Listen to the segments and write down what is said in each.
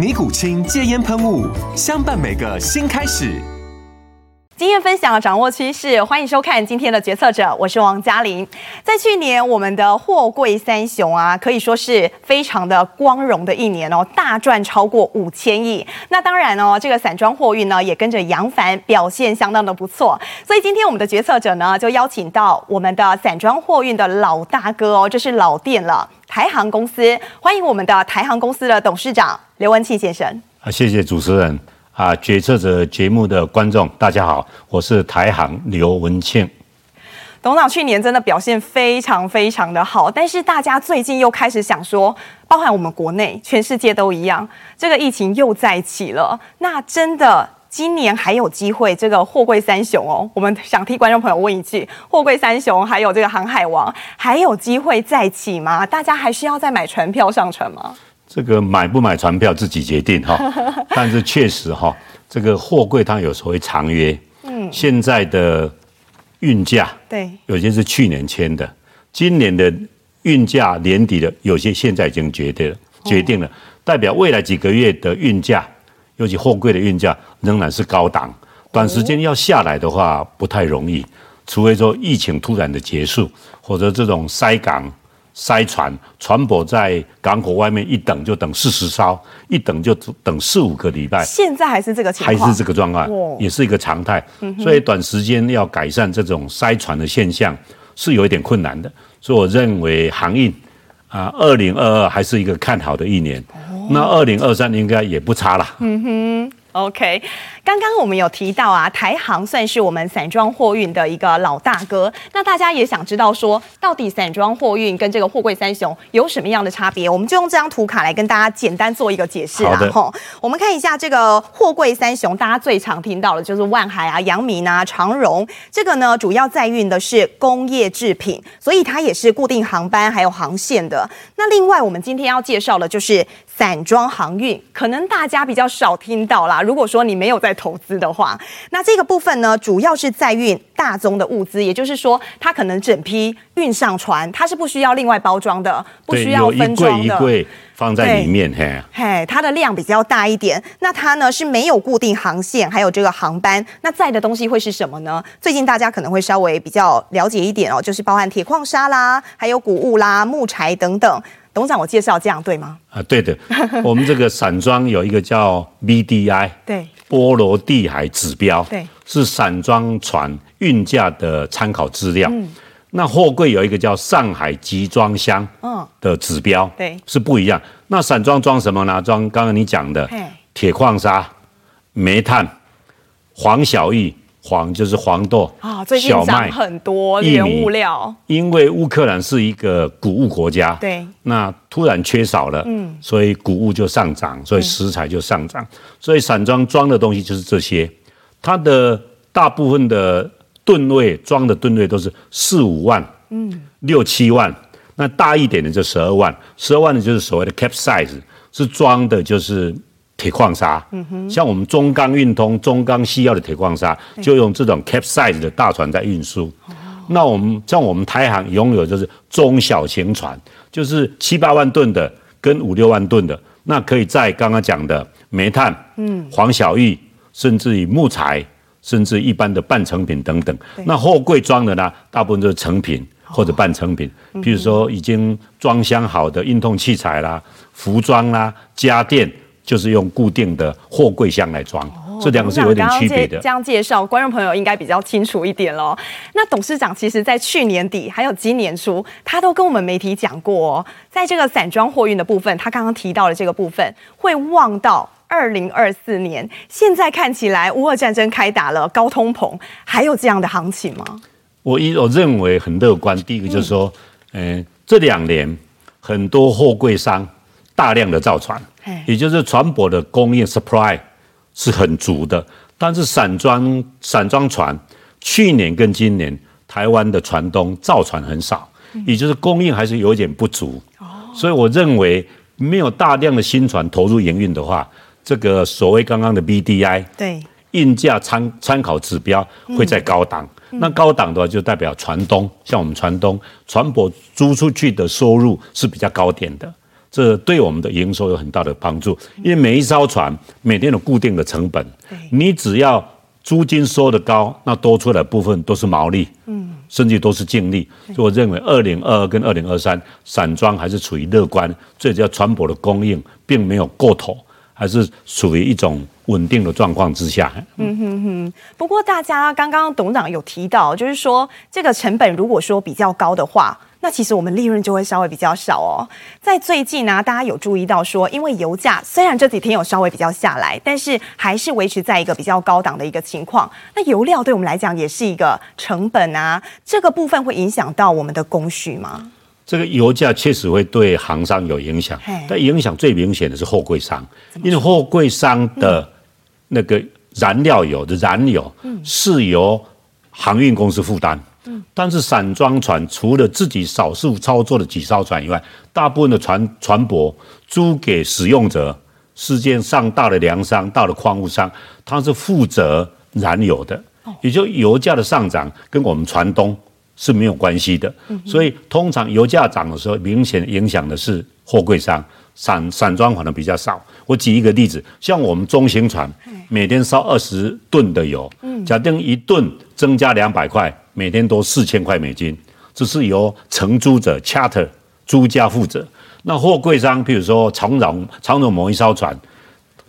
尼古清戒烟喷雾，相伴每个新开始。经验分享，掌握趋势，欢迎收看今天的决策者，我是王嘉玲。在去年，我们的货柜三雄啊，可以说是非常的光荣的一年哦，大赚超过五千亿。那当然哦，这个散装货运呢，也跟着扬帆，表现相当的不错。所以今天我们的决策者呢，就邀请到我们的散装货运的老大哥哦，这是老店了。台航公司，欢迎我们的台航公司的董事长刘文庆先生。啊，谢谢主持人啊，决策者节目的观众，大家好，我是台航刘文庆。董事长去年真的表现非常非常的好，但是大家最近又开始想说，包含我们国内、全世界都一样，这个疫情又再起了，那真的。今年还有机会，这个货柜三雄哦，我们想替观众朋友问一句：货柜三雄还有这个航海王，还有机会再起吗？大家还需要再买船票上船吗？这个买不买船票自己决定哈，但是确实哈，这个货柜它有所谓长约，嗯，现在的运价对，有些是去年签的，今年的运价年底的有些现在已经决定了，决定了，代表未来几个月的运价。尤其货柜的运价仍然是高档，短时间要下来的话不太容易，除非说疫情突然的结束，或者这种塞港、塞船，船舶在港口外面一等就等四十艘，一等就等四五个礼拜。现在还是这个情况，还是这个状况，也是一个常态。所以短时间要改善这种塞船的现象是有一点困难的。所以我认为航运啊，二零二二还是一个看好的一年。那二零二三应该也不差了。嗯哼，OK。刚刚我们有提到啊，台航算是我们散装货运的一个老大哥。那大家也想知道说，到底散装货运跟这个货柜三雄有什么样的差别？我们就用这张图卡来跟大家简单做一个解释啦。吼，我们看一下这个货柜三雄，大家最常听到的就是万海啊、阳明啊、长荣。这个呢，主要载运的是工业制品，所以它也是固定航班还有航线的。那另外，我们今天要介绍的就是散装航运，可能大家比较少听到啦。如果说你没有在投资的话，那这个部分呢，主要是在运大宗的物资，也就是说，它可能整批运上船，它是不需要另外包装的，不需要分装的，一柜一柜放在里面，嘿，嘿，它的量比较大一点。那它呢是没有固定航线，还有这个航班，那载的东西会是什么呢？最近大家可能会稍微比较了解一点哦，就是包含铁矿砂啦，还有谷物啦、木材等等。董事长，我介绍这样对吗？啊，对的。我们这个散装有一个叫 VDI，对，波罗的海指标，对，是散装船运价的参考资料。嗯，那货柜有一个叫上海集装箱，嗯，的指标，嗯，对，是不一样。那散装装什么呢？装刚刚你讲的铁矿砂、煤炭、黄小玉。黄就是黄豆啊，最近涨很多原物料，因为乌克兰是一个谷物国家，对，那突然缺少了，嗯，所以谷物就上涨，所以食材就上涨，所以散装装的东西就是这些，它的大部分的吨位装的吨位都是四五万，嗯，六七万，那大一点的就十二万，十二万的就是所谓的 capsize，是装的就是。铁矿砂，像我们中钢运通、中钢西药的铁矿砂，就用这种 capsize 的大船在运输。那我们像我们台航拥有就是中小型船，就是七八万吨的跟五六万吨的，那可以在刚刚讲的煤炭、嗯，黄小玉，甚至于木材，甚至一般的半成品等等。那货柜装的呢，大部分都是成品或者半成品，譬如说已经装箱好的运动器材啦、服装啦、家电。就是用固定的货柜箱来装，这两个是有点区别的。这样介绍，观众朋友应该比较清楚一点喽。那董事长其实在去年底还有今年初，他都跟我们媒体讲过哦，在这个散装货运的部分，他刚刚提到的这个部分会望到二零二四年。现在看起来，乌俄战争开打了，高通膨，还有这样的行情吗？我一我认为很乐观。第一个就是说，嗯、呃，这两年很多货柜商大量的造船，也就是船舶的供应 supply 是很足的。但是散装散装船去年跟今年台湾的船东造船很少，也就是供应还是有点不足。所以我认为没有大量的新船投入营运的话，这个所谓刚刚的 BDI 对运价参参考指标会在高档。那高档的话，就代表船东，像我们船东，船舶租出去的收入是比较高点的，这对我们的营收有很大的帮助。因为每一艘船每天有固定的成本，你只要租金收得高，那多出来的部分都是毛利，嗯，甚至都是净利。所以我认为，二零二二跟二零二三散装还是处于乐观，最主要船舶的供应并没有过头。还是属于一种稳定的状况之下。嗯哼哼。不过大家刚刚董事长有提到，就是说这个成本如果说比较高的话，那其实我们利润就会稍微比较少哦。在最近呢、啊，大家有注意到说，因为油价虽然这几天有稍微比较下来，但是还是维持在一个比较高档的一个情况。那油料对我们来讲也是一个成本啊，这个部分会影响到我们的供需吗？这个油价确实会对航商有影响，但影响最明显的是货柜商，因为货柜商的那个燃料油的燃油是由航运公司负担，但是散装船除了自己少数操作的几艘船以外，大部分的船船舶租给使用者，世界上大的粮商、大的矿物商，他是负责燃油的，也就油价的上涨跟我们船东。是没有关系的，所以通常油价涨的时候，明显影响的是货柜商，散散装可能比较少。我举一个例子，像我们中型船每天烧二十吨的油，假定一吨增加两百块，每天都四千块美金，这是由承租者 charter 租家负责。那货柜商，譬如说长荣长荣某一艘船，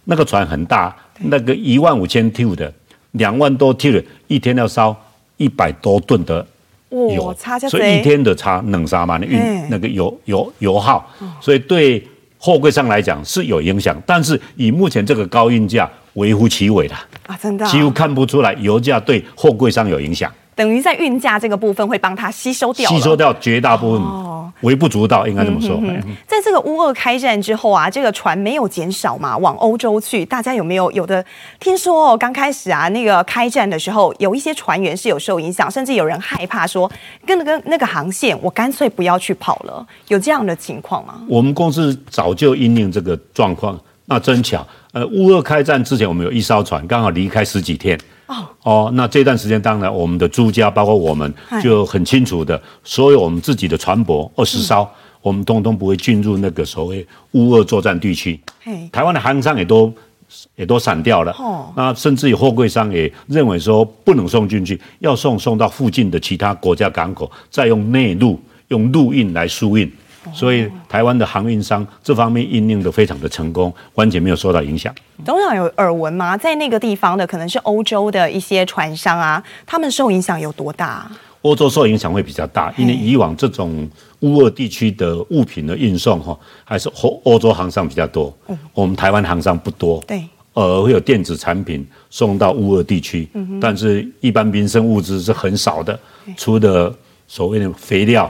那个船很大，那个一万五千 T 的，两万多 T 的，一天要烧一百多吨的。有，所以一天的差冷沙嘛，运那个油油油耗，所以对货柜上来讲是有影响，但是以目前这个高运价微乎其微的啊，真的几乎看不出来油价对货柜上有影响。等于在运价这个部分会帮它吸收掉，吸收掉绝大部分，微不足道，应该这么说。嗯哼哼。在这个乌俄开战之后啊，这个船没有减少嘛，往欧洲去，大家有没有有的听说哦？刚开始啊，那个开战的时候，有一些船员是有受影响，甚至有人害怕说，跟那个那个航线，我干脆不要去跑了，有这样的情况吗？我们公司早就因应这个状况，那真巧，呃，乌俄开战之前，我们有一艘船刚好离开十几天。哦，那这段时间当然我们的朱家包括我们就很清楚的，所有我们自己的船舶二十艘，我们通通不会进入那个所谓乌俄作战地区。台湾的航商也都也都散掉了。哦，那甚至有货柜商也认为说不能送进去，要送送到附近的其他国家港口，再用内陆用陆运来输运。所以台湾的航运商这方面应用的非常的成功，完全没有受到影响。董事长有耳闻吗？在那个地方的可能是欧洲的一些船商啊，他们受影响有多大？欧洲受影响会比较大，因为以往这种乌俄地区的物品的运送哈，还是欧欧洲航商比较多。我们台湾航商不多。对，呃，会有电子产品送到乌俄地区，但是一般民生物资是很少的，除了。所谓的肥料、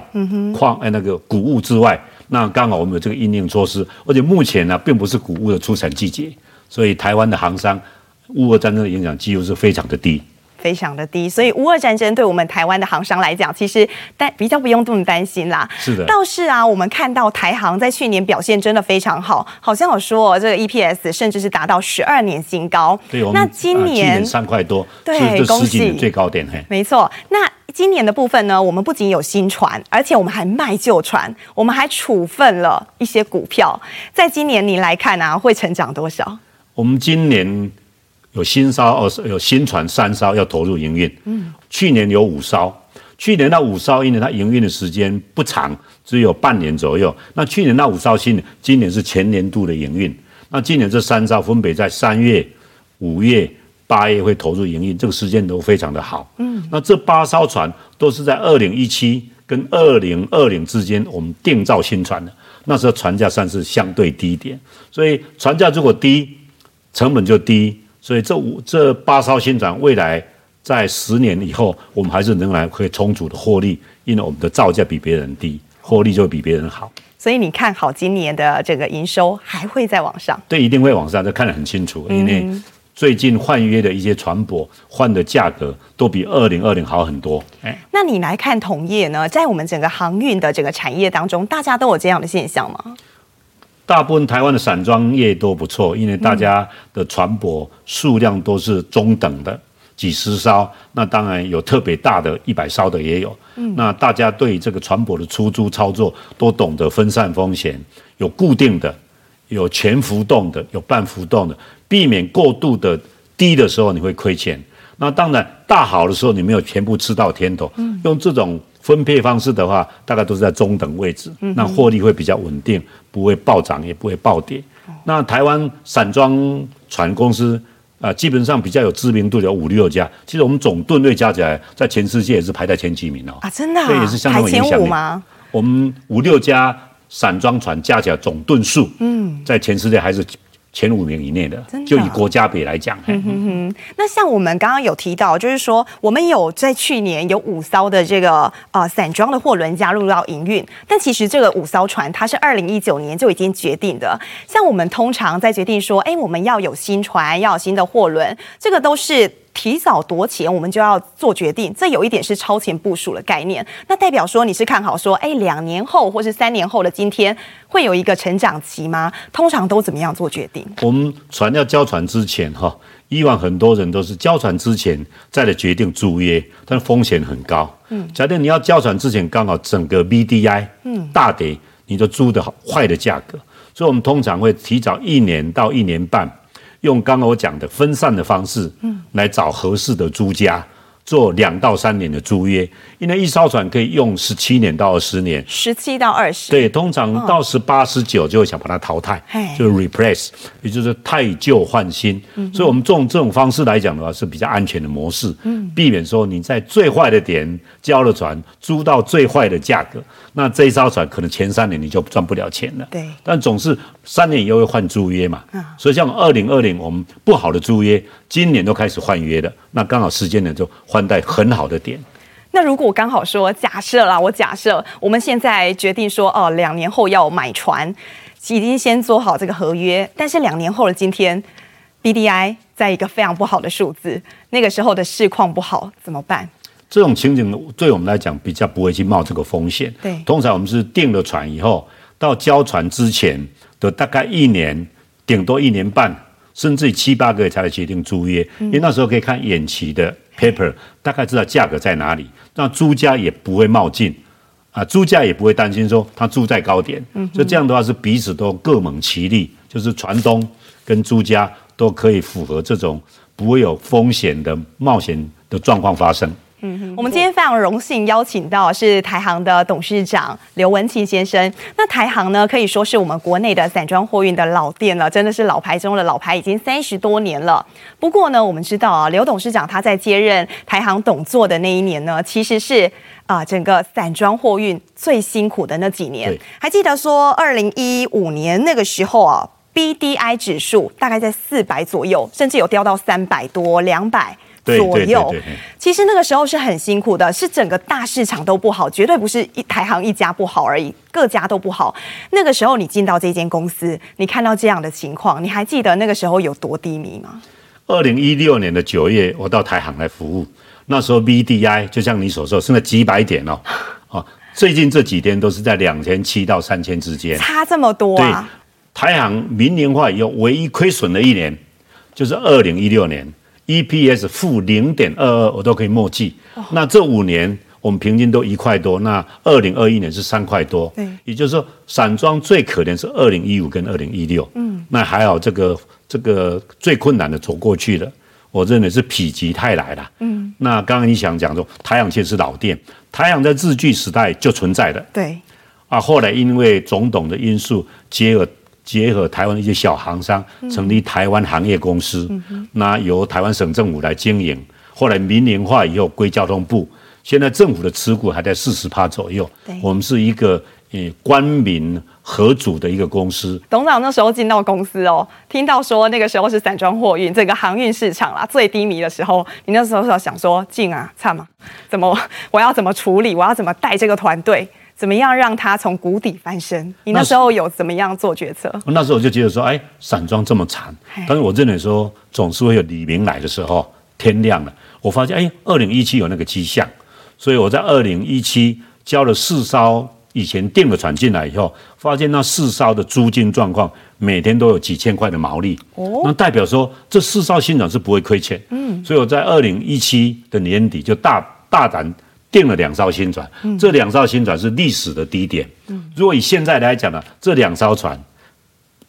矿哎那个谷物之外，那刚好我们有这个应用措施，而且目前呢，并不是谷物的出产季节，所以台湾的航商，乌俄战争的影响几乎是非常的低。非常的低，所以乌俄战争对我们台湾的航商来讲，其实担比较不用这么担心啦。是的，倒是啊，我们看到台航在去年表现真的非常好，好像有说这个 EPS 甚至是达到十二年新高。对，那今年三块多，对，恭喜最高点。嘿，没错。那今年的部分呢，我们不仅有新船，而且我们还卖旧船，我们还处分了一些股票。在今年你来看啊，会成长多少？我们今年。有新艘二有新船三艘要投入营运。嗯，去年有五艘，去年那五艘因为它营运的时间不长，只有半年左右。那去年那五艘新，今年是全年度的营运。那今年这三艘分别在三月、五月八月会投入营运，这个时间都非常的好。嗯，那这八艘船都是在二零一七跟二零二零之间，我们定造新船的。那时候船价算是相对低一点，所以船价如果低，成本就低。所以这五这八艘新船未来在十年以后，我们还是仍然可以充足的获利，因为我们的造价比别人低，获利就比别人好。所以你看好今年的这个营收还会再往上？对，一定会往上，这看得很清楚。因为最近换约的一些船舶换的价格都比二零二零好很多。哎，那你来看同业呢？在我们整个航运的整个产业当中，大家都有这样的现象吗？大部分台湾的散装业都不错，因为大家的船舶数量都是中等的。几十艘，那当然有特别大的，一百艘的也有。嗯，那大家对这个船舶的出租操作都懂得分散风险，有固定的，有全浮动的，有半浮动的，避免过度的低的时候你会亏钱。那当然大好的时候你没有全部吃到甜头。嗯，用这种分配方式的话，大概都是在中等位置，那获利会比较稳定，不会暴涨也不会暴跌。那台湾散装船公司。啊，基本上比较有知名度的有五六家，其实我们总吨位加起来，在全世界也是排在前几名哦。啊，真的、啊？对，也是相当有影响力吗？我们五六家散装船加起来总吨数，嗯，在全世界还是。前五名以内的，的就以国家比来讲。嗯哼哼。那像我们刚刚有提到，就是说我们有在去年有五艘的这个呃散装的货轮加入到营运，但其实这个五艘船它是二零一九年就已经决定的。像我们通常在决定说，哎，我们要有新船，要有新的货轮，这个都是。提早多前，我们就要做决定，这有一点是超前部署的概念。那代表说你是看好说，哎，两年后或是三年后的今天会有一个成长期吗？通常都怎么样做决定？我们船要交船之前，哈，以往很多人都是交船之前再来决定租约，但风险很高。嗯，假定你要交船之前刚好整个 VDI 嗯大跌，你就租的好坏的价格，所以我们通常会提早一年到一年半。用刚刚我讲的分散的方式，嗯来找合适的租家。做两到三年的租约，因为一艘船可以用十七年到二十年，十七到二十，对，通常到十八、十九就会想把它淘汰，就是 replace，也就是太旧换新。所以，我们这种这种方式来讲的话，是比较安全的模式，避免说你在最坏的点交了船，租到最坏的价格，那这一艘船可能前三年你就赚不了钱了。对，但总是三年以后会换租约嘛，所以像二零二零我们不好的租约，今年都开始换约了，那刚好时间呢就。换代很好的点。那如果我刚好说假设啦，我假设我们现在决定说，哦，两年后要买船，已经先做好这个合约，但是两年后的今天，BDI 在一个非常不好的数字，那个时候的市况不好，怎么办？这种情景对我们来讲比较不会去冒这个风险。对，通常我们是订了船以后，到交船之前的大概一年，顶多一年半，甚至七八个月才来决定租约，因为那时候可以看远期的。Paper 大概知道价格在哪里，那租家也不会冒进，啊，租家也不会担心说他住在高点，嗯所以这样的话是彼此都各谋其利，就是船东跟租家都可以符合这种不会有风险的冒险的状况发生。嗯哼，我们今天非常荣幸邀请到是台航的董事长刘文庆先生。那台航呢，可以说是我们国内的散装货运的老店了，真的是老牌中的老牌，已经三十多年了。不过呢，我们知道啊，刘董事长他在接任台航董座的那一年呢，其实是啊、呃，整个散装货运最辛苦的那几年。还记得说，二零一五年那个时候啊，BDI 指数大概在四百左右，甚至有掉到三百多、两百。左右，其实那个时候是很辛苦的，是整个大市场都不好，绝对不是一台行一家不好而已，各家都不好。那个时候你进到这间公司，你看到这样的情况，你还记得那个时候有多低迷吗？二零一六年的九月，我到台行来服务，那时候 VDI 就像你所说，是那几百点哦，哦，最近这几天都是在两千七到三千之间，差这么多啊！对，台行明年化以后唯一亏损的一年，就是二零一六年。EPS 负零点二二，我都可以默记。那这五年我们平均都一块多，那二零二一年是三块多。对，也就是说，散装最可怜是二零一五跟二零一六。嗯，那还好，这个这个最困难的走过去了。我认为是否极泰来了。嗯，那刚刚你想讲说，台阳其实是老店，台阳在日据时代就存在的。对，啊，后来因为种种的因素，结合结合台湾的一些小行商，成立台湾行业公司，嗯、那由台湾省政府来经营。后来民营化以后归交通部，现在政府的持股还在四十趴左右。我们是一个呃官民合组的一个公司。董事长那时候进到公司哦，听到说那个时候是散装货运整个航运市场啦最低迷的时候，你那时候是想说进啊，差吗？怎么我要怎么处理？我要怎么带这个团队？怎么样让他从谷底翻身？你那时候有怎么样做决策？那时候我就觉得说，哎，散装这么惨，但是我认为说总是会有黎明来的时候，天亮了。我发现，哎，二零一七有那个迹象，所以我在二零一七交了四艘以前订的船进来以后，发现那四艘的租金状况每天都有几千块的毛利，哦，那代表说这四艘新船是不会亏钱，嗯，所以我在二零一七的年底就大大胆订了两艘新船，嗯，这两艘新船是历史的低点，嗯，如果以现在来讲呢，这两艘船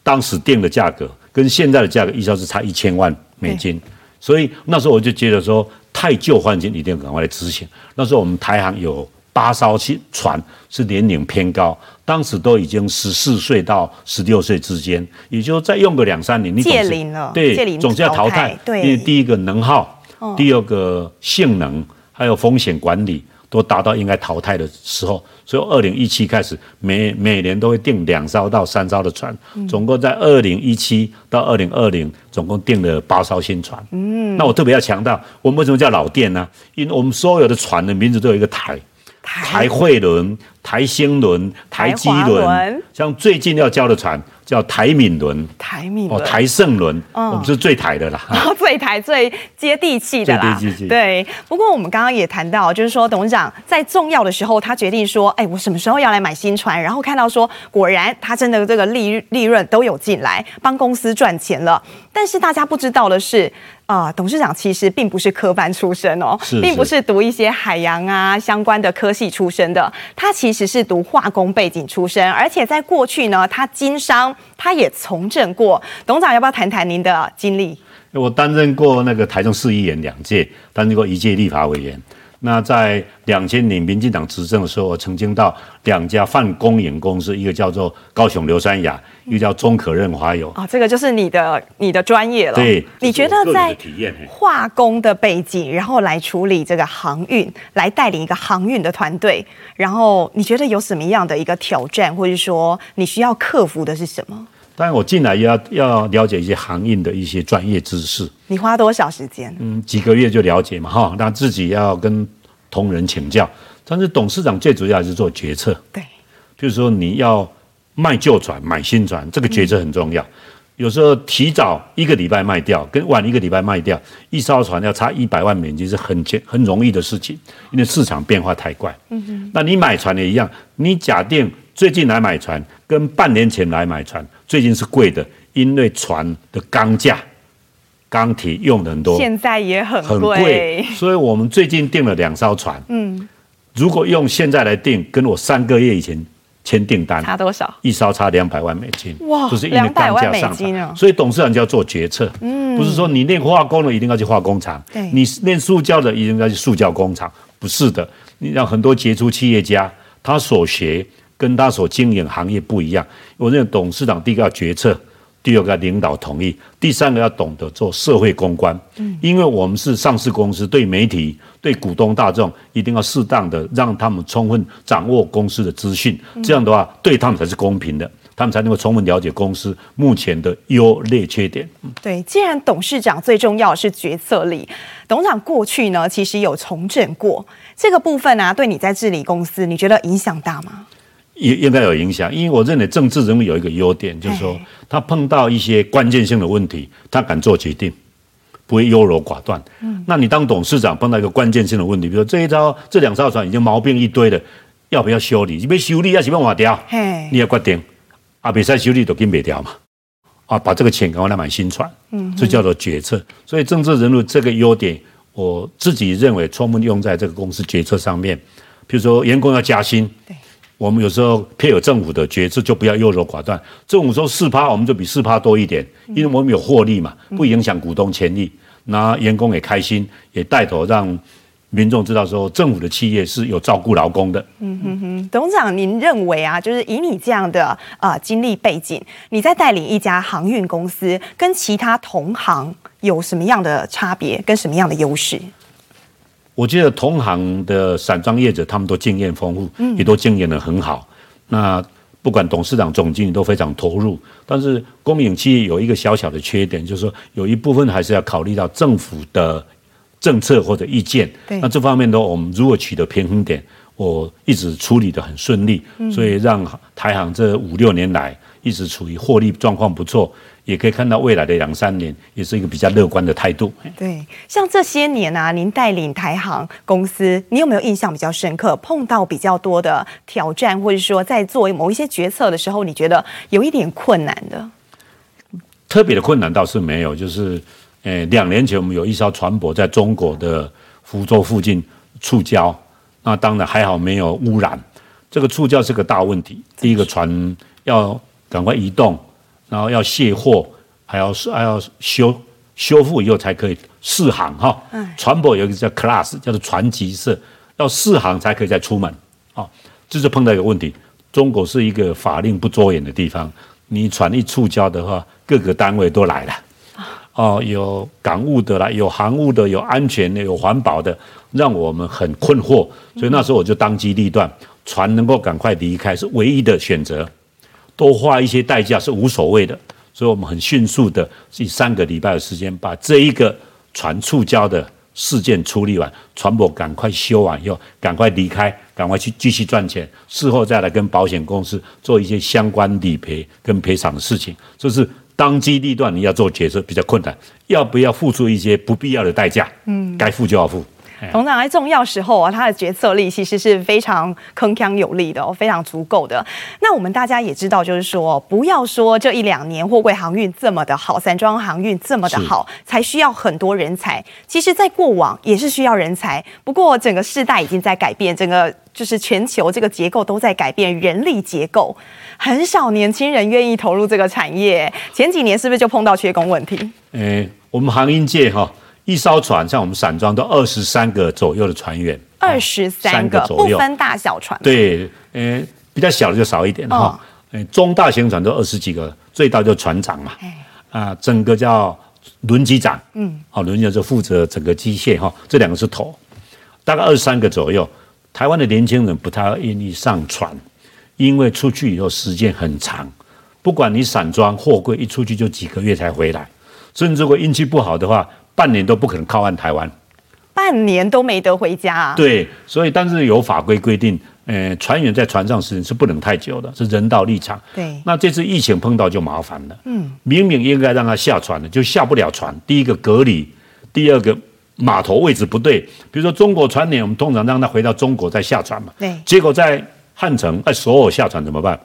当时订的价格跟现在的价格一艘是差一千万美金，所以那时候我就觉得说。太旧换新，一定要赶快来执行。那时候我们台航有八艘新船是年龄偏高，当时都已经十四岁到十六岁之间，也就再用个两三年，你届龄了，对，总是要淘汰。对，因为第一个能耗，第二个性能，还有风险管理。都达到应该淘汰的时候，所以二零一七开始每每年都会订两艘到三艘的船，总共在二零一七到二零二零总共订了八艘新船。嗯，那我特别要强调，我们为什么叫老店呢？因为我们所有的船的名字都有一个台，台汇轮、台星轮、台基轮，像最近要交的船。叫台敏轮，台闽哦，台盛轮，嗯，我们是最台的啦，最台最接地气的啦，对。不过我们刚刚也谈到，就是说董事长在重要的时候，他决定说，哎，我什么时候要来买新船？然后看到说，果然他真的这个利利润都有进来，帮公司赚钱了。但是大家不知道的是。啊、呃，董事长其实并不是科班出身哦，是是并不是读一些海洋啊相关的科系出身的，他其其实是读化工背景出身，而且在过去呢，他经商，他也从政过。董事长要不要谈谈您的经历？我担任过那个台中市议员两届，担任过一届立法委员。那在两千年民进党执政的时候，我曾经到两家泛公营公司，一个叫做高雄硫酸亚，一个叫中可润滑油。啊、哦，这个就是你的你的专业了。对，你觉得在化工的背景，然后来处理这个航运，来带领一个航运的团队，然后你觉得有什么样的一个挑战，或者说你需要克服的是什么？当然，我进来要要了解一些航运的一些专业知识。你花多少时间？嗯，几个月就了解嘛，哈。那自己要跟同仁请教，但是董事长最主要还是做决策。对，比如说你要卖旧船买新船，这个决策很重要。嗯、有时候提早一个礼拜卖掉，跟晚一个礼拜卖掉，一艘船要差一百万美金是很简很容易的事情，因为市场变化太快。嗯哼。那你买船也一样，你假定最近来买船，跟半年前来买船。最近是贵的，因为船的钢架、钢铁用的很多，现在也很贵，很贵。所以我们最近订了两艘船。嗯，如果用现在来订，跟我三个月以前签订单差多少？一艘差两百万美金。哇，就是因为钢架上涨，啊。所以董事长就要做决策。嗯，不是说你练化工的一定要去化工厂，对，你练塑胶的一定要去塑胶工厂，不是的。你让很多杰出企业家，他所学。跟他所经营行业不一样，我认为董事长第一个要决策，第二个要领导同意，第三个要懂得做社会公关。嗯，因为我们是上市公司，对媒体、对股东大众，一定要适当的让他们充分掌握公司的资讯，这样的话对他们才是公平的，他们才能够充分了解公司目前的优劣缺点。对，既然董事长最重要是决策力，董事长过去呢其实有重整过，这个部分啊，对你在治理公司，你觉得影响大吗？也应该有影响，因为我认为政治人物有一个优点，就是说他碰到一些关键性的问题，他敢做决定，不会优柔寡断。嗯，那你当董事长碰到一个关键性的问题，比如说这一艘、这两艘船已经毛病一堆了，要不要修理？你要修理还是要换掉？你要决定，啊，比赛修理都跟别掉嘛。啊，把这个钱赶快来买新船，嗯，这叫做决策。所以政治人物这个优点，我自己认为充分用在这个公司决策上面。比如说员工要加薪，对。我们有时候配合政府的决策，就不要优柔寡断。政府说四趴，我们就比四趴多一点，因为我们有获利嘛，不影响股东权益，那员工也开心，也带头让民众知道说，政府的企业是有照顾劳工的。嗯哼哼，董事长，您认为啊，就是以你这样的呃经历背景，你在带领一家航运公司，跟其他同行有什么样的差别，跟什么样的优势？我觉得同行的散装业者，他们都经验丰富，也都经营的很好。嗯、那不管董事长、总经理都非常投入，但是公营企业有一个小小的缺点，就是说有一部分还是要考虑到政府的政策或者意见。对那这方面的话，我们如果取得平衡点，我一直处理的很顺利，所以让台行这五六年来一直处于获利状况不错。也可以看到未来的两三年也是一个比较乐观的态度。对，像这些年啊，您带领台航公司，你有没有印象比较深刻？碰到比较多的挑战，或者说在做某一些决策的时候，你觉得有一点困难的？特别的困难倒是没有，就是，呃，两年前我们有一艘船舶在中国的福州附近触礁，那当然还好没有污染。这个触礁是个大问题，第一个船要赶快移动。然后要卸货，还要还要修修复以后才可以试航哈。船舶有一个叫 class，叫做船级社，要试航才可以再出门。啊，这就碰到一个问题，中国是一个法令不周延的地方，你船一触礁的话，各个单位都来了。哦，有港务的啦，有航务的，有安全的，有环保的，让我们很困惑。所以那时候我就当机立断，船能够赶快离开是唯一的选择。多花一些代价是无所谓的，所以我们很迅速的以三个礼拜的时间把这一个船触礁的事件处理完，船舶赶快修完以后，赶快离开，赶快去继续赚钱，事后再来跟保险公司做一些相关理赔跟赔偿的事情。就是当机立断，你要做决策比较困难，要不要付出一些不必要的代价？嗯，该付就要付。董事长在重要时候啊，他的决策力其实是非常铿锵有力的哦，非常足够的。那我们大家也知道，就是说，不要说这一两年货柜航运这么的好，散装航运这么的好，才需要很多人才。其实，在过往也是需要人才，不过整个世代已经在改变，整个就是全球这个结构都在改变，人力结构很少年轻人愿意投入这个产业。前几年是不是就碰到缺工问题？诶，我们航运界哈。一艘船像我们散装都二十三个左右的船员，二十三个左右，不分大小船。对，呃，比较小的就少一点哈。呃、哦，中大型船都二十几个，最大就船长嘛。啊、呃，整个叫轮机长，嗯，好，轮机长就负责整个机械哈，这两个是头，大概二十三个左右。台湾的年轻人不太愿意上船，因为出去以后时间很长，不管你散装货柜，一出去就几个月才回来，甚至如果运气不好的话。半年都不可能靠岸台湾，半年都没得回家啊。对，所以但是有法规规定，呃，船员在船上时间是不能太久的，是人道立场。对，那这次疫情碰到就麻烦了。嗯，明明应该让他下船的，就下不了船。第一个隔离，第二个码头位置不对。比如说中国船员，我们通常让他回到中国再下船嘛。对，结果在汉城，在所有下船怎么办？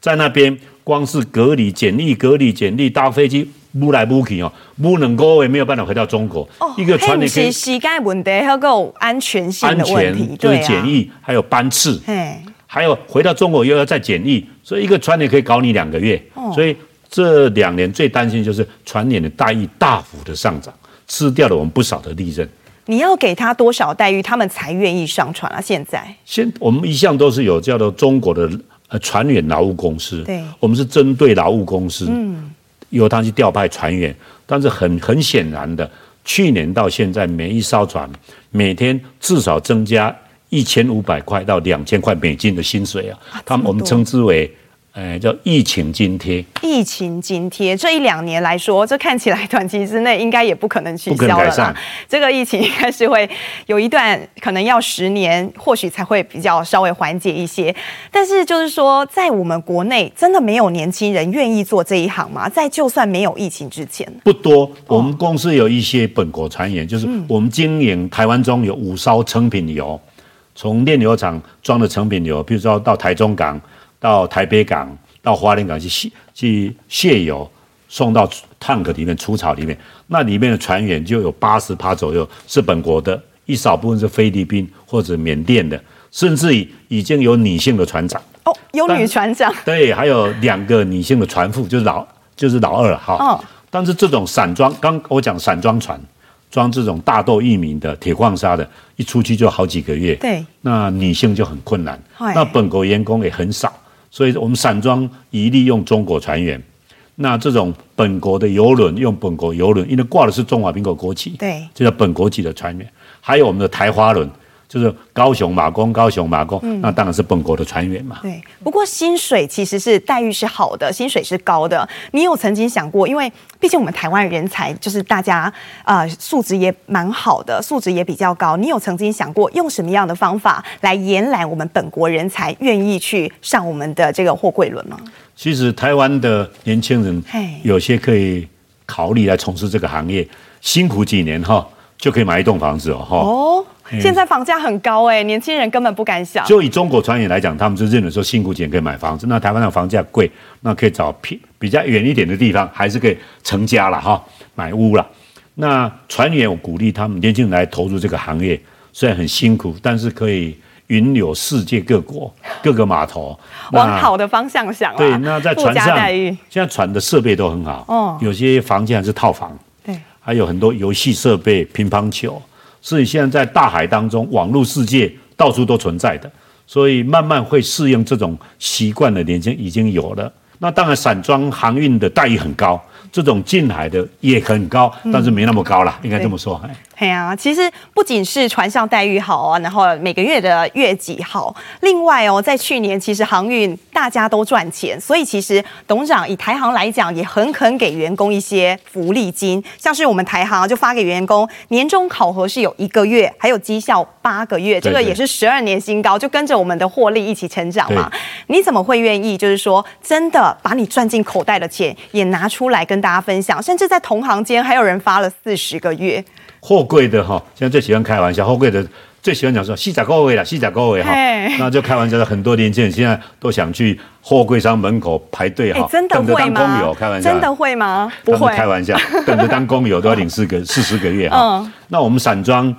在那边光是隔离检疫，隔离检疫，搭飞机。不来不去哦，不能够也没有办法回到中国。哦，一个船也可以。时间问题，还有安全性的问题，就是检疫，啊、还有班次，嘿还有回到中国又要再检疫，所以一个船也可以搞你两个月。哦、所以这两年最担心就是船员的待遇大幅的上涨，吃掉了我们不少的利润。你要给他多少待遇，他们才愿意上船啊？现在，现我们一向都是有叫做中国的呃船员劳务公司，对，我们是针对劳务公司，嗯。由他去调派船员，但是很很显然的，去年到现在，每一艘船每天至少增加一千五百块到两千块美金的薪水啊，他们我们称之为。哎，叫疫情津贴。疫情津贴这一两年来说，这看起来短期之内应该也不可能取消了啦。这个疫情应该是会有一段可能要十年，或许才会比较稍微缓解一些。但是就是说，在我们国内真的没有年轻人愿意做这一行吗？在就算没有疫情之前，不多。我们公司有一些本国传言，就是我们经营台湾中有五艘成品油，从炼油厂装的成品油，比如说到台中港。到台北港、到花莲港去卸去卸油，送到 tank 里面、储槽里面。那里面的船员就有八十趴左右是本国的，一少部分是菲律宾或者缅甸的，甚至已已经有女性的船长。哦，有女船长。对，还有两个女性的船副，就是老就是老二哈。哦。但是这种散装，刚我讲散装船，装这种大豆、玉米的铁矿砂的，一出去就好几个月。对，那女性就很困难。那本国员工也很少，所以我们散装一律用中国船员。那这种本国的游轮用本国游轮，因为挂的是中华民国国旗，对，就叫本国籍的船员。还有我们的台花轮。就是高雄马公，高雄马公，嗯、那当然是本国的船员嘛。对，不过薪水其实是待遇是好的，薪水是高的。你有曾经想过，因为毕竟我们台湾人才就是大家呃素质也蛮好的，素质也比较高。你有曾经想过用什么样的方法来延揽我们本国人才愿意去上我们的这个货柜轮吗？其实台湾的年轻人有些可以考虑来从事这个行业，辛苦几年哈就可以买一栋房子哦。哦现在房价很高哎，年轻人根本不敢想。就以中国船员来讲，他们就认为说辛苦钱可以买房子。那台湾的房价贵，那可以找比比较远一点的地方，还是可以成家了哈，买屋了。那船员我鼓励他们年轻人来投入这个行业，虽然很辛苦，但是可以云游世界各国 各个码头，往好的方向想。对，那在船上，现在船的设备都很好，哦，有些房间还是套房，对，还有很多游戏设备，乒乓球。所以现在在大海当中，网络世界到处都存在的，所以慢慢会适应这种习惯的年轻已经有了。那当然，散装航运的待遇很高。这种近海的也很高，但是没那么高了，嗯、应该这么说。对啊，其实不仅是船上待遇好啊，然后每个月的月绩好，另外哦，在去年其实航运大家都赚钱，所以其实董事长以台航来讲，也很肯给员工一些福利金，像是我们台航就发给员工年终考核是有一个月，还有绩效八个月，这个也是十二年新高，就跟着我们的获利一起成长嘛。你怎么会愿意就是说真的把你赚进口袋的钱也拿出来跟大家分享，甚至在同行间还有人发了四十个月。货柜的哈，现在最喜欢开玩笑，货柜的最喜欢讲说西仔高位了，西仔高位哈，那就开玩笑的。很多年轻人现在都想去货柜商门口排队哈，真的会吗？工友，开玩笑，真的会吗？不会，开玩笑，等着当工友都要领四个 四十个月哈。嗯、那我们散装，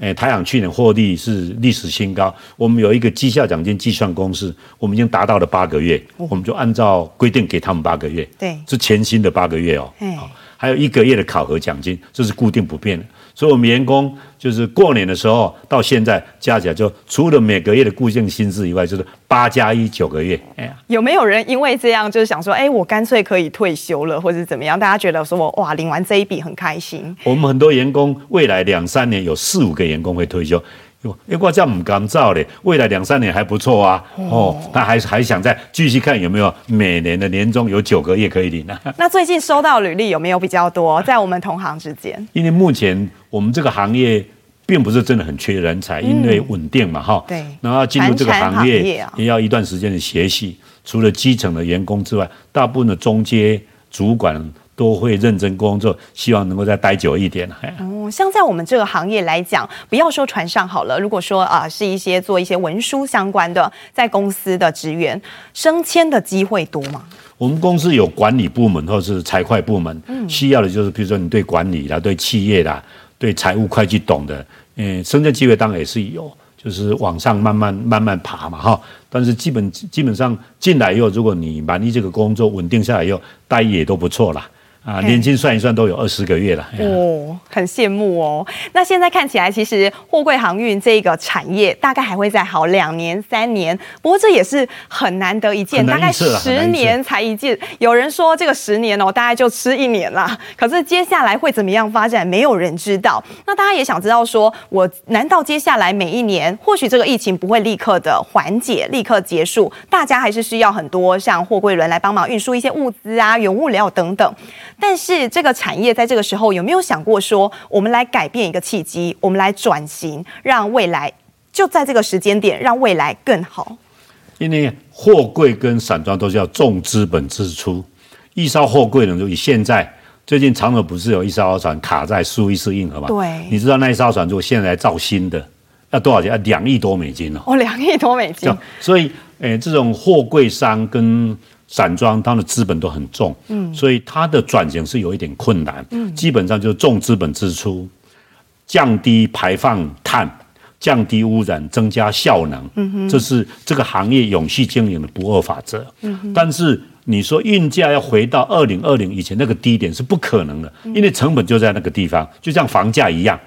诶，台航去年获利是历史新高，我们有一个绩效奖金计算公式，我们已经达到了八个月，哦、我们就按照规定给他们八个月，对，是全新的八个月哦。嘿还有一个月的考核奖金，这是固定不变的。所以，我们员工就是过年的时候到现在加起来，就除了每个月的固定薪资以外，就是八加一九个月。哎呀，有没有人因为这样就是想说，哎，我干脆可以退休了，或者怎么样？大家觉得说，哇，领完这一笔很开心。我们很多员工未来两三年有四五个员工会退休。哟，哎，我这样不敢造嘞，未来两三年还不错啊。哦，他还还想再继续看有没有每年的年终有九个月可以领呢、啊。那最近收到履历有没有比较多？在我们同行之间？因为目前我们这个行业并不是真的很缺人才，因为稳定嘛，哈、嗯。对。然后进入这个行业也要一段时间的学习，除了基层的员工之外，大部分的中阶主管。都会认真工作，希望能够再待久一点。哦，像在我们这个行业来讲，不要说船上好了，如果说啊、呃，是一些做一些文书相关的，在公司的职员升迁的机会多吗？我们公司有管理部门或者是财会部门，嗯，需要的就是比如说你对管理啦、对企业啦、对财务会计懂的，嗯，深圳机会当然也是有，就是往上慢慢慢慢爬嘛，哈。但是基本基本上进来以后，如果你满意这个工作，稳定下来以后，待遇也都不错啦。啊，年轻算一算都有二十个月了哦，很羡慕哦。那现在看起来，其实货柜航运这个产业大概还会再好两年、三年。不过这也是很难得一见，大概十年才一见。有人说这个十年哦，大概就吃一年啦。可是接下来会怎么样发展，没有人知道。那大家也想知道说，说我难道接下来每一年，或许这个疫情不会立刻的缓解、立刻结束，大家还是需要很多像货柜轮来帮忙运输一些物资啊、原物料等等。但是这个产业在这个时候有没有想过说，我们来改变一个契机，我们来转型，让未来就在这个时间点，让未来更好？因为货柜跟散装都是要重资本支出，一艘货柜呢，就以现在最近长荣不是有一艘船卡在苏伊士运河吗？对，你知道那一艘船如果现在来造新的，要多少钱？要两亿多美金哦。哦，两亿多美金。所以，诶，这种货柜商跟散装它的资本都很重，嗯，所以它的转型是有一点困难，嗯，基本上就是重资本支出，降低排放碳，降低污染，增加效能，嗯哼，这是这个行业永续经营的不二法则，嗯哼，但是你说运价要回到二零二零以前那个低点是不可能的，因为成本就在那个地方，就像房价一样，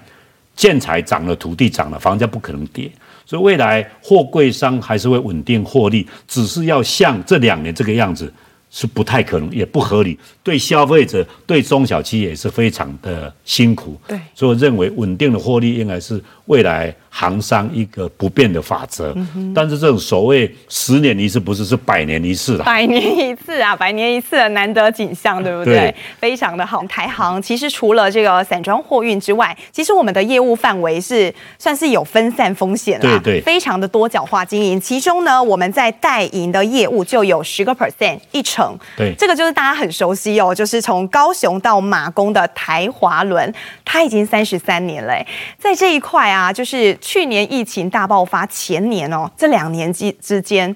建材涨了，土地涨了，房价不可能跌，所以未来货柜商还是会稳定获利，只是要像这两年这个样子。是不太可能，也不合理，对消费者、对中小企业也是非常的辛苦。对，所以我认为稳定的获利应该是未来航商一个不变的法则。嗯、但是这种所谓十年一次，不是是百年一次了。百年一次啊，百年一次的难得景象，对不对？对，非常的好。台航其实除了这个散装货运之外，其实我们的业务范围是算是有分散风险啦，对对，非常的多角化经营。其中呢，我们在代营的业务就有十个 percent 一成。对，这个就是大家很熟悉哦，就是从高雄到马公的台华轮，它已经三十三年了。在这一块啊，就是去年疫情大爆发前年哦，这两年之之间，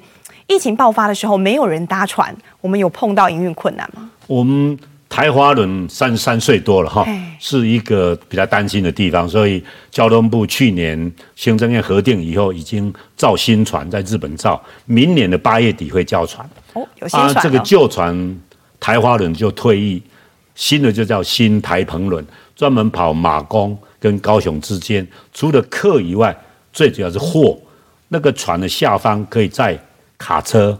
疫情爆发的时候，没有人搭船，我们有碰到营运困难吗？我们台华轮三十三岁多了哈，是一个比较担心的地方，所以交通部去年行政院核定以后，已经造新船在日本造，明年的八月底会交船。哦，有新船了。啊，这个旧船台华轮就退役，新的就叫新台澎轮，专门跑马公跟高雄之间。除了客以外，最主要是货。那个船的下方可以载卡车，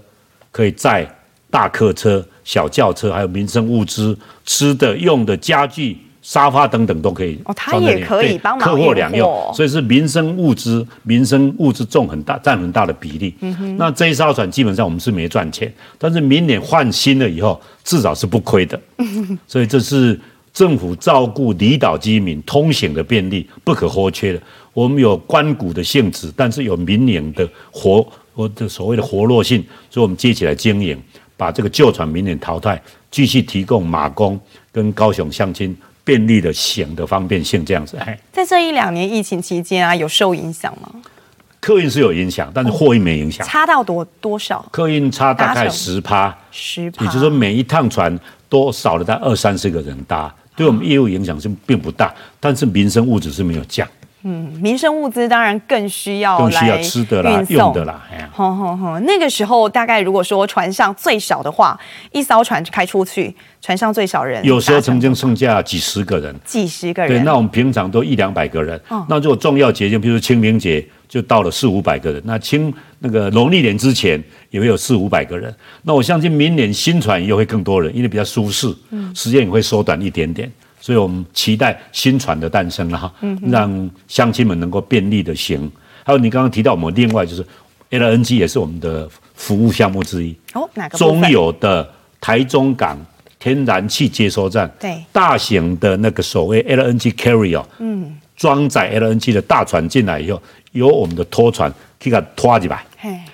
可以载大客车、小轿车，还有民生物资、吃的、用的、家具。沙发等等都可以，哦，它也可以帮忙客货两用，所以是民生物资，民生物资重很大，占很大的比例。嗯哼，那这一艘船基本上我们是没赚钱，但是明年换新了以后，至少是不亏的。嗯。所以这是政府照顾离岛居民通行的便利不可或缺的。我们有关谷的性质，但是有民营的活，我的所谓的活络性，所以我们接起来经营，把这个旧船明年淘汰，继续提供马工跟高雄乡亲。便利的行的方便性这样子，在这一两年疫情期间啊，有受影响吗？客运是有影响，但是货运没影响。差到多多少？客运差大概十趴，十趴，也就是说每一趟船都少了在二三十个人搭，对我们业务影响是并不大，但是民生物质是没有降。嗯，民生物资当然更需要更需要吃的啦、用的啦。好好好，那个时候大概如果说船上最少的话，一艘船开出去，船上最少人，有时候曾经剩下几十个人，几十个人。对，那我们平常都一两百个人。哦、那如果重要节庆，比如说清明节，就到了四五百个人。那清那个农历年之前也会有四五百个人。那我相信明年新船也会更多人，因为比较舒适，时间也会缩短一点点。所以我们期待新船的诞生了哈，让乡亲们能够便利的行。还有你刚刚提到我们另外就是 LNG 也是我们的服务项目之一。哦，哪个？中油的台中港天然气接收站，对，大型的那个所谓 LNG carrier，嗯，装载 LNG 的大船进来以后，由我们的拖船可以给它拖进来，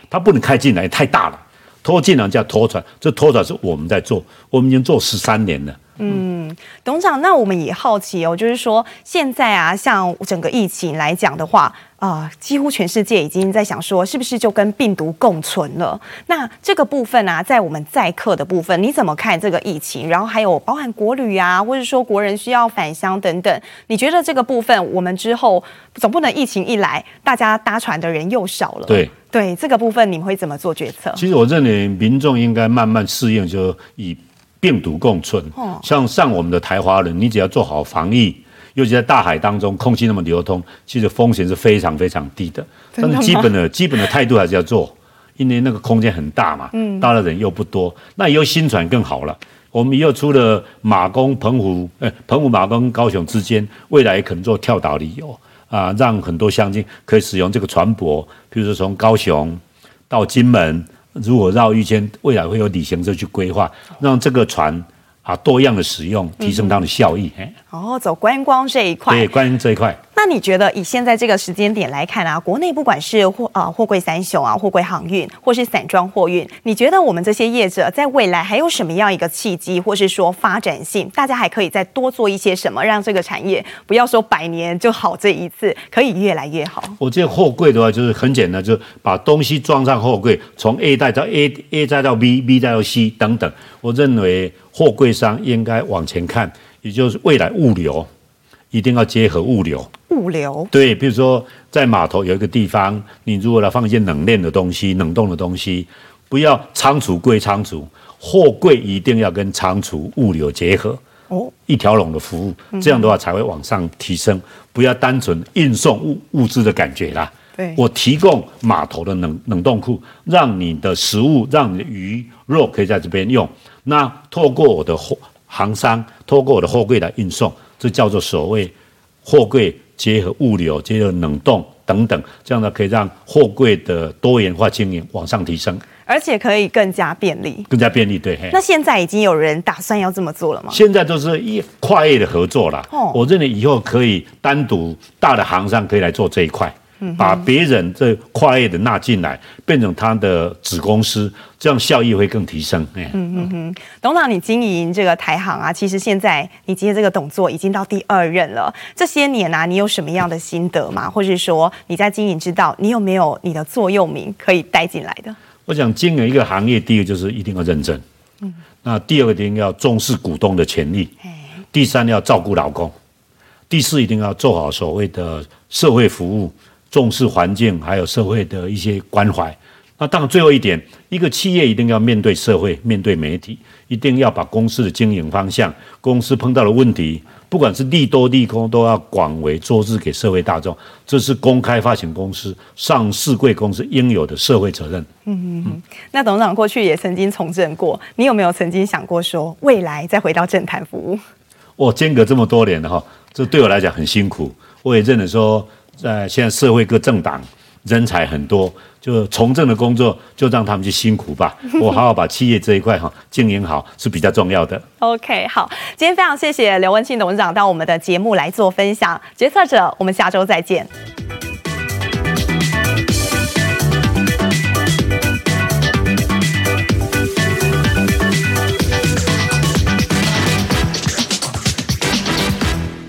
它不能开进来，太大了，拖进来叫拖船，这拖船是我们在做，我们已经做十三年了。嗯，董事长，那我们也好奇哦，就是说现在啊，像整个疫情来讲的话，啊、呃，几乎全世界已经在想说，是不是就跟病毒共存了？那这个部分啊，在我们载客的部分，你怎么看这个疫情？然后还有包含国旅啊，或者说国人需要返乡等等，你觉得这个部分，我们之后总不能疫情一来，大家搭船的人又少了？对对，这个部分你们会怎么做决策？其实我认为民众应该慢慢适应，就以。病毒共存，像上我们的台华人，你只要做好防疫，尤其在大海当中，空气那么流通，其实风险是非常非常低的。但是基本的基本的态度还是要做，因为那个空间很大嘛，搭的人又不多。那以后新船更好了，我们以后除了马公、澎湖，哎，澎湖、马公、高雄之间，未来可能做跳岛旅游啊，让很多乡亲可以使用这个船舶，比如说从高雄到金门。如果绕一圈，未来会有旅行社去规划，让这个船啊多样的使用，提升它的效益。嗯、哦，走观光这一块。对，观光这一块。那你觉得以现在这个时间点来看啊，国内不管是货啊货柜三雄啊，货柜航运，或是散装货运，你觉得我们这些业者在未来还有什么样一个契机，或是说发展性，大家还可以再多做一些什么，让这个产业不要说百年就好这一次，可以越来越好？我觉得货柜的话就是很简单，就是把东西装上货柜，从 A 带到 A，A 再到 B，B 再到 C 等等。我认为货柜商应该往前看，也就是未来物流。一定要结合物流，物流对，比如说在码头有一个地方，你如果来放一些冷链的东西、冷冻的东西，不要仓储归仓储，货柜一定要跟仓储物流结合，哦，一条龙的服务，这样的话才会往上提升，不要单纯运送物物资的感觉啦。对，我提供码头的冷冷冻库，让你的食物、让你的鱼肉可以在这边用。那透过我的货航商，透过我的货柜来运送，这叫做所谓货柜结合物流，结合冷冻等等，这样呢可以让货柜的多元化经营往上提升，而且可以更加便利，更加便利。对，那现在已经有人打算要这么做了吗？现在都是一跨业的合作了。哦，我认为以后可以单独大的航商可以来做这一块。把别人这跨业的纳进来，变成他的子公司，这样效益会更提升。嗯嗯嗯，董事长，你经营这个台行啊，其实现在你接这个董座已经到第二任了。这些年啊，你有什么样的心得吗？或是说你在经营之道，你有没有你的座右铭可以带进来的？我想经营一个行业，第一个就是一定要认真。嗯。那第二个一定要重视股东的权利。第三要照顾老公。第四一定要做好所谓的社会服务。重视环境，还有社会的一些关怀。那当然，最后一点，一个企业一定要面对社会，面对媒体，一定要把公司的经营方向、公司碰到的问题，不管是利多利空，都要广为周知给社会大众。这是公开发行公司、上市贵公司应有的社会责任。嗯嗯嗯。那董事长过去也曾经从政过，你有没有曾经想过说，未来再回到政坛服务？我间隔这么多年了哈，这对我来讲很辛苦。我也认得说。在现在社会各政党人才很多，就从政的工作就让他们去辛苦吧。我好好把企业这一块哈经营好是比较重要的。OK，好，今天非常谢谢刘文庆董事长到我们的节目来做分享。决策者，我们下周再见。